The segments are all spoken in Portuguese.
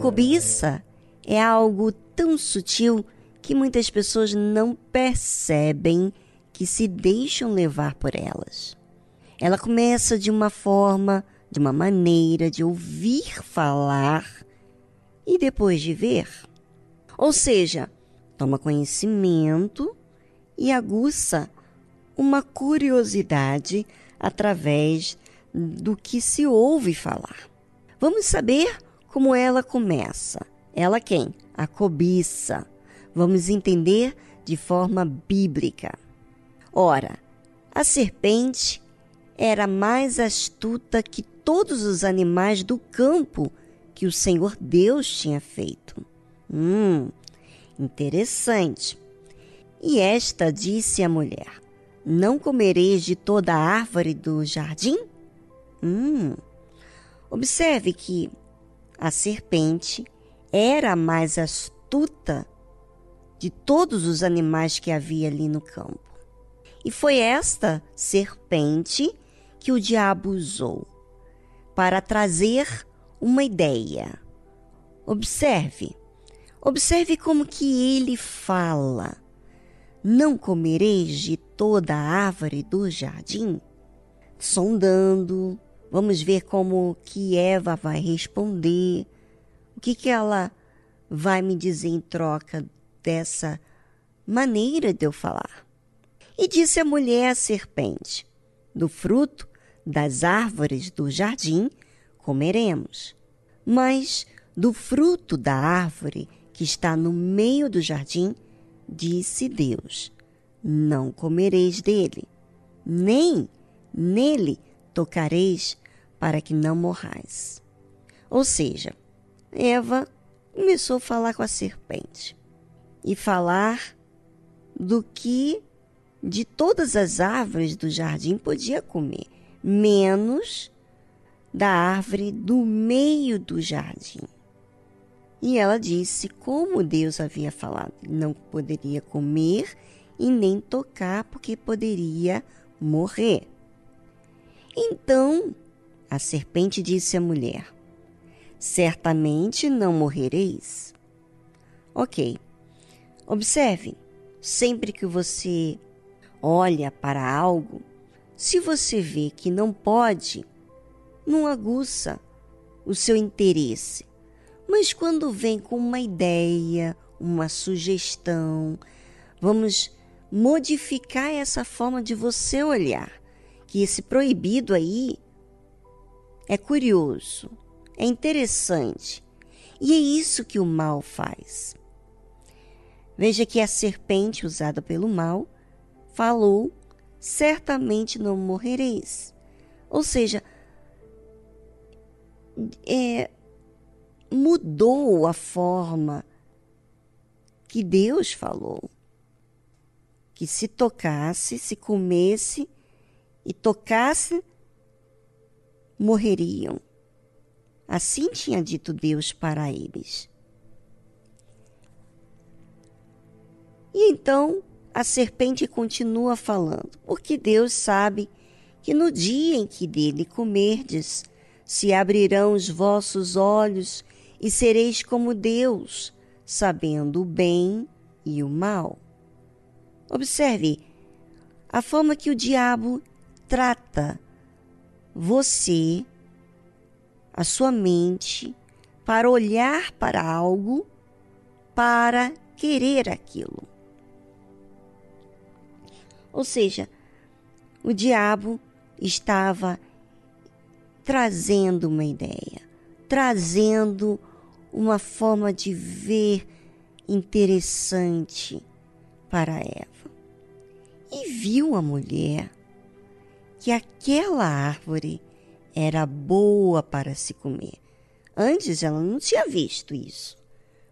cobiça é algo tão sutil que muitas pessoas não percebem que se deixam levar por elas. Ela começa de uma forma, de uma maneira de ouvir falar e depois de ver. Ou seja, toma conhecimento e aguça uma curiosidade através do que se ouve falar. Vamos saber como ela começa. Ela quem? A cobiça. Vamos entender de forma bíblica. Ora, a serpente era mais astuta que todos os animais do campo que o Senhor Deus tinha feito. Hum, interessante. E esta disse à mulher: Não comereis de toda a árvore do jardim? Hum. Observe que a serpente era a mais astuta de todos os animais que havia ali no campo. E foi esta serpente que o diabo usou para trazer uma ideia. Observe, observe como que ele fala. Não comereis de toda a árvore do jardim? Sondando, vamos ver como que Eva vai responder. O que que ela vai me dizer em troca dessa maneira de eu falar? E disse a mulher à serpente: Do fruto das árvores do jardim comeremos, mas do fruto da árvore que está no meio do jardim, disse Deus: Não comereis dele, nem nele tocareis, para que não morrais. Ou seja, Eva começou a falar com a serpente e falar do que de todas as árvores do jardim podia comer, menos da árvore do meio do jardim. E ela disse como Deus havia falado: não poderia comer e nem tocar, porque poderia morrer. Então a serpente disse à mulher: Certamente não morrereis. Ok. Observe, sempre que você olha para algo, se você vê que não pode, não aguça o seu interesse. Mas quando vem com uma ideia, uma sugestão, vamos modificar essa forma de você olhar. Que esse proibido aí é curioso, é interessante. E é isso que o mal faz. Veja que a serpente usada pelo mal falou: certamente não morrereis. Ou seja, é, mudou a forma que Deus falou. Que se tocasse, se comesse e tocasse, morreriam. Assim tinha dito Deus para eles. E então a serpente continua falando, porque Deus sabe que no dia em que dele comerdes, se abrirão os vossos olhos e sereis como Deus, sabendo o bem e o mal. Observe a forma que o diabo trata você, a sua mente, para olhar para algo, para querer aquilo. Ou seja, o diabo estava trazendo uma ideia, trazendo uma forma de ver interessante para Eva. E viu a mulher que aquela árvore era boa para se comer. Antes ela não tinha visto isso,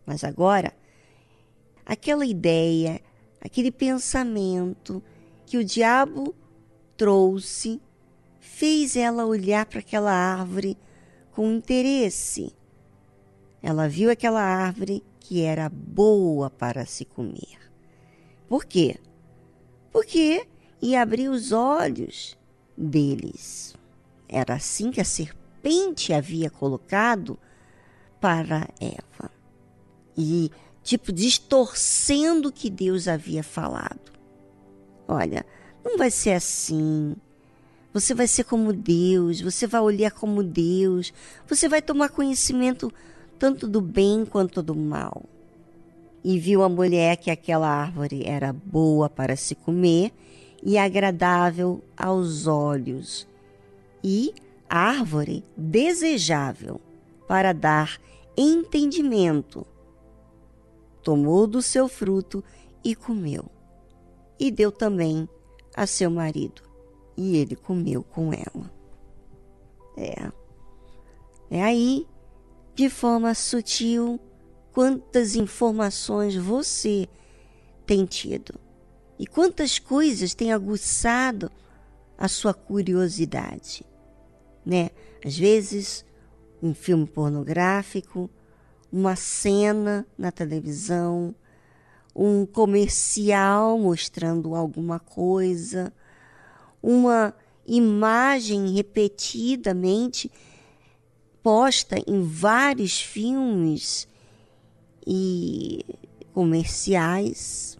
mas agora aquela ideia, aquele pensamento que o diabo trouxe fez ela olhar para aquela árvore com interesse. Ela viu aquela árvore que era boa para se comer. Por quê? Porque ia abrir os olhos deles. Era assim que a serpente havia colocado para Eva. E, tipo, distorcendo o que Deus havia falado. Olha, não vai ser assim. Você vai ser como Deus, você vai olhar como Deus, você vai tomar conhecimento tanto do bem quanto do mal. E viu a mulher que aquela árvore era boa para se comer e agradável aos olhos, e árvore desejável para dar entendimento. Tomou do seu fruto e comeu, e deu também a seu marido, e ele comeu com ela. É. É aí, de forma sutil, quantas informações você tem tido e quantas coisas tem aguçado a sua curiosidade, né? Às vezes, um filme pornográfico, uma cena na televisão, um comercial mostrando alguma coisa, uma imagem repetidamente posta em vários filmes e comerciais.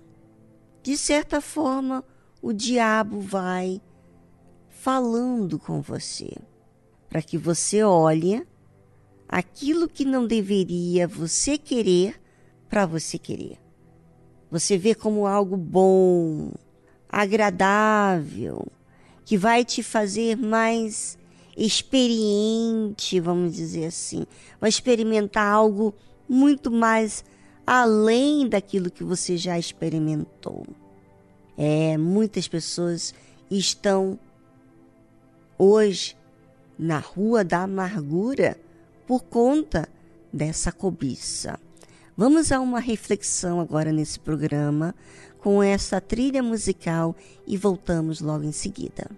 De certa forma, o diabo vai falando com você para que você olhe aquilo que não deveria você querer para você querer. Você vê como algo bom, agradável, que vai te fazer mais experiente, vamos dizer assim. Vai experimentar algo muito mais além daquilo que você já experimentou. É, muitas pessoas estão hoje na rua da amargura por conta dessa cobiça. Vamos a uma reflexão agora nesse programa com essa trilha musical e voltamos logo em seguida.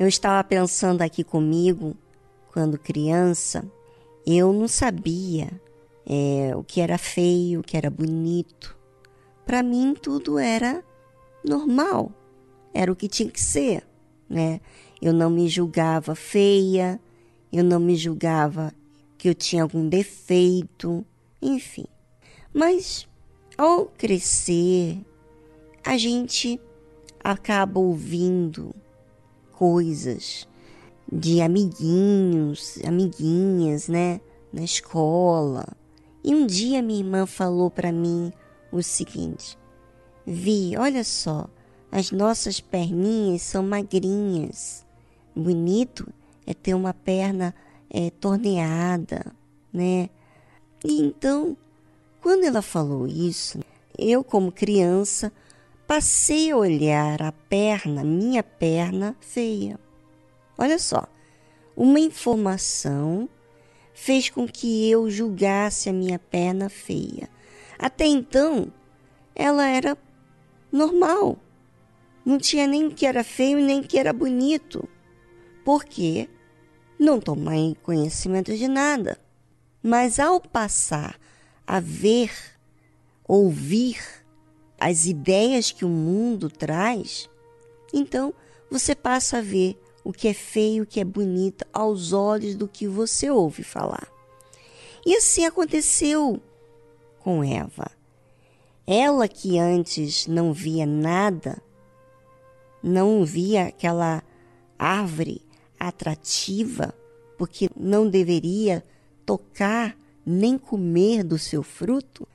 Eu estava pensando aqui comigo, quando criança, eu não sabia é, o que era feio, o que era bonito. Para mim, tudo era normal, era o que tinha que ser, né? Eu não me julgava feia, eu não me julgava que eu tinha algum defeito, enfim. Mas ao crescer, a gente acaba ouvindo coisas de amiguinhos, amiguinhas, né, na escola. E um dia minha irmã falou para mim o seguinte: Vi, olha só, as nossas perninhas são magrinhas. Bonito é ter uma perna é, torneada, né? E então, quando ela falou isso, eu, como criança, passei a olhar a perna, minha perna feia. Olha só, uma informação fez com que eu julgasse a minha perna feia. Até então, ela era normal. Não tinha nem que era feio nem que era bonito. Porque não tomei conhecimento de nada. Mas ao passar a ver, ouvir as ideias que o mundo traz, então você passa a ver o que é feio, o que é bonito aos olhos do que você ouve falar. E assim aconteceu com Eva. Ela que antes não via nada, não via aquela árvore atrativa, porque não deveria tocar nem comer do seu fruto,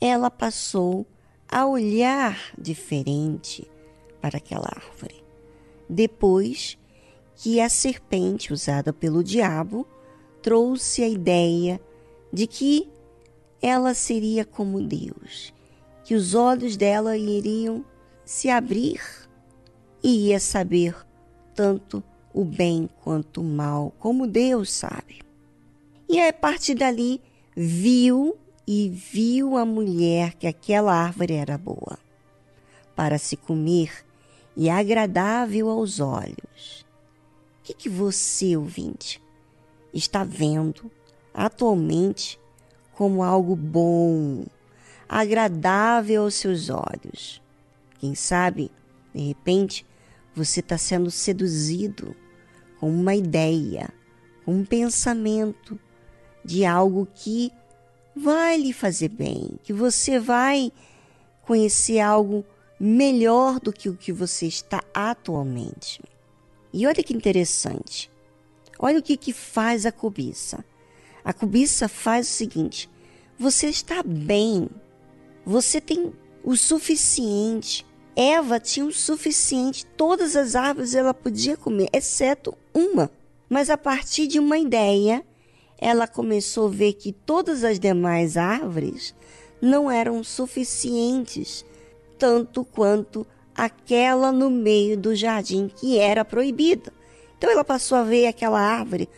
ela passou a olhar diferente para aquela árvore. Depois que a serpente usada pelo diabo trouxe a ideia de que ela seria como Deus, que os olhos dela iriam se abrir e ia saber tanto o bem quanto o mal, como Deus sabe. E a partir dali viu e viu a mulher que aquela árvore era boa para se comer e agradável aos olhos. O que, que você, ouvinte, está vendo atualmente como algo bom, agradável aos seus olhos? Quem sabe, de repente, você está sendo seduzido com uma ideia, um pensamento de algo que vai lhe fazer bem, que você vai conhecer algo melhor do que o que você está atualmente. E olha que interessante. Olha o que, que faz a cobiça. A cobiça faz o seguinte: você está bem, você tem o suficiente. Eva tinha o suficiente, todas as árvores ela podia comer, exceto uma. Mas a partir de uma ideia, ela começou a ver que todas as demais árvores não eram suficientes tanto quanto aquela no meio do jardim que era proibida. Então ela passou a ver aquela árvore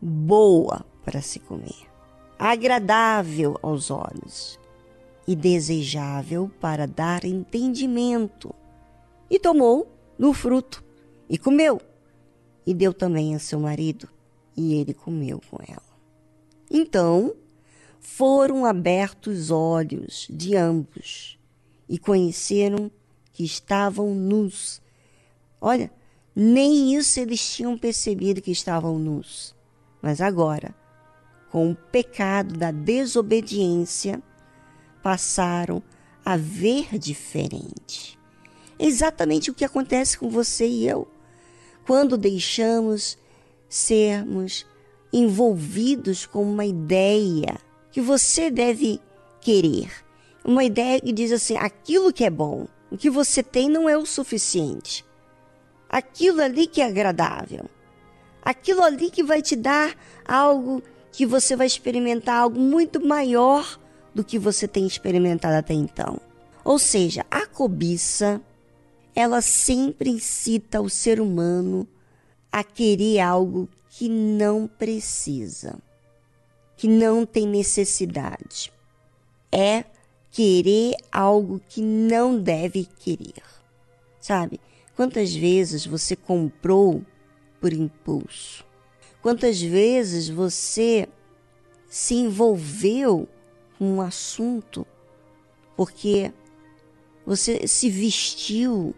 boa para se comer, agradável aos olhos e desejável para dar entendimento. E tomou do fruto e comeu, e deu também a seu marido, e ele comeu com ela. Então foram abertos os olhos de ambos e conheceram que estavam nus. Olha, nem isso eles tinham percebido que estavam nus. Mas agora, com o pecado da desobediência, passaram a ver diferente. Exatamente o que acontece com você e eu quando deixamos sermos envolvidos com uma ideia que você deve querer uma ideia que diz assim: aquilo que é bom, o que você tem não é o suficiente. Aquilo ali que é agradável. Aquilo ali que vai te dar algo que você vai experimentar algo muito maior do que você tem experimentado até então. Ou seja, a cobiça, ela sempre incita o ser humano a querer algo que não precisa, que não tem necessidade. É querer algo que não deve querer. Sabe? Quantas vezes você comprou por impulso? Quantas vezes você se envolveu com um assunto porque você se vestiu,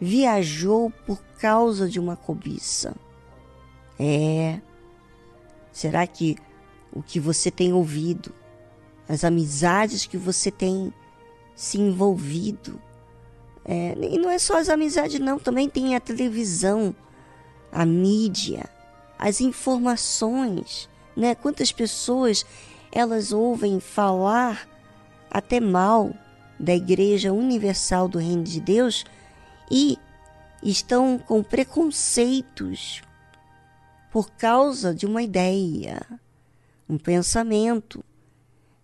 viajou por causa de uma cobiça? É. Será que o que você tem ouvido as amizades que você tem se envolvido. É, e não é só as amizades, não, também tem a televisão, a mídia, as informações, né? Quantas pessoas elas ouvem falar até mal da Igreja Universal do Reino de Deus e estão com preconceitos por causa de uma ideia, um pensamento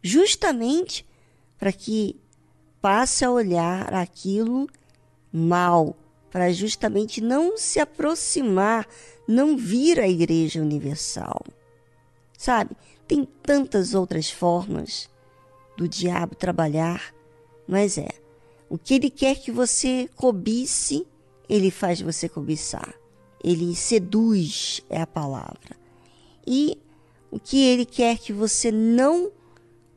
justamente para que passe a olhar aquilo mal, para justamente não se aproximar, não vir à Igreja Universal. Sabe? Tem tantas outras formas do diabo trabalhar, mas é, o que ele quer que você cobice, ele faz você cobiçar. Ele seduz, é a palavra. E o que ele quer que você não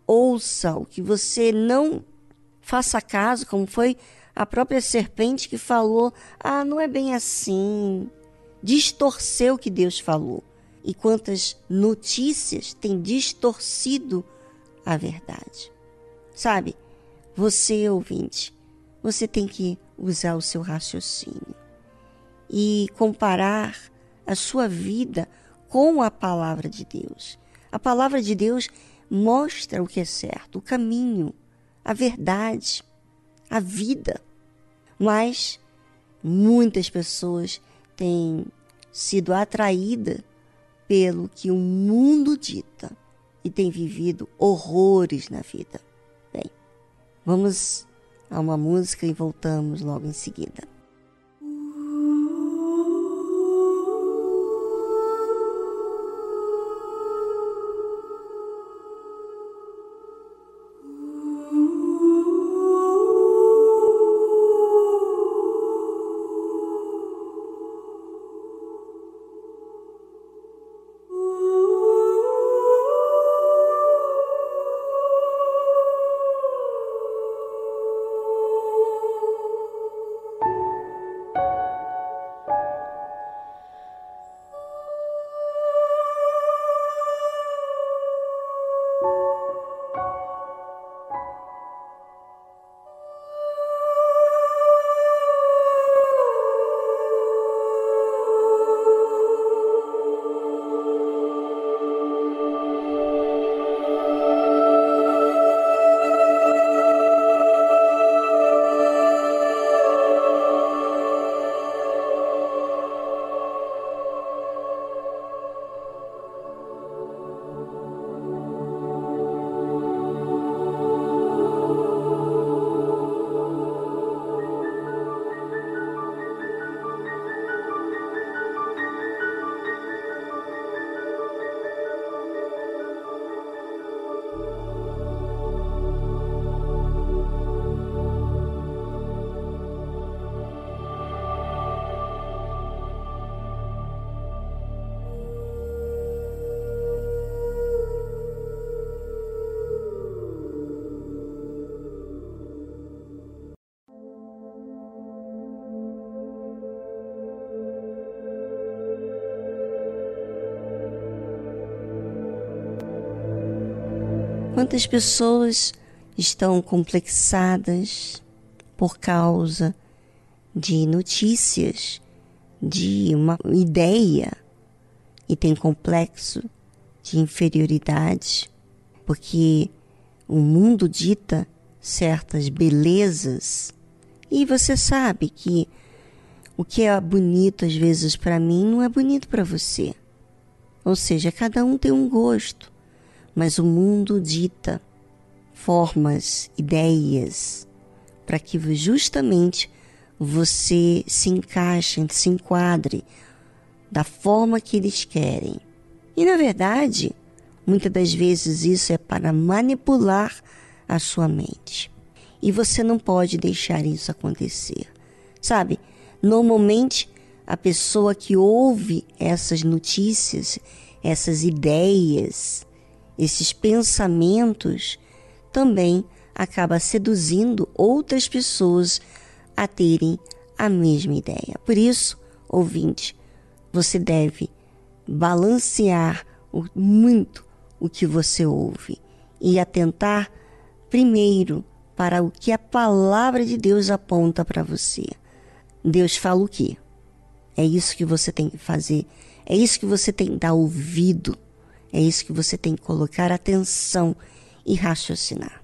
ouça, o que você não faça caso, como foi a própria serpente que falou: ah, não é bem assim. Distorceu o que Deus falou. E quantas notícias têm distorcido a verdade. Sabe, você ouvinte, você tem que usar o seu raciocínio e comparar a sua vida com a palavra de Deus. A palavra de Deus mostra o que é certo, o caminho, a verdade a vida. Mas muitas pessoas têm sido atraídas pelo que o mundo dita e têm vivido horrores na vida. Bem, vamos a uma música e voltamos logo em seguida. Quantas pessoas estão complexadas por causa de notícias, de uma ideia e tem complexo de inferioridade, porque o mundo dita certas belezas e você sabe que o que é bonito às vezes para mim não é bonito para você. Ou seja, cada um tem um gosto mas o mundo dita formas, ideias, para que justamente você se encaixe, se enquadre da forma que eles querem. E na verdade, muitas das vezes isso é para manipular a sua mente. E você não pode deixar isso acontecer. Sabe, normalmente a pessoa que ouve essas notícias, essas ideias, esses pensamentos também acaba seduzindo outras pessoas a terem a mesma ideia. Por isso, ouvinte, você deve balancear muito o que você ouve e atentar primeiro para o que a palavra de Deus aponta para você. Deus fala o quê? É isso que você tem que fazer. É isso que você tem que dar ouvido. É isso que você tem que colocar atenção e raciocinar.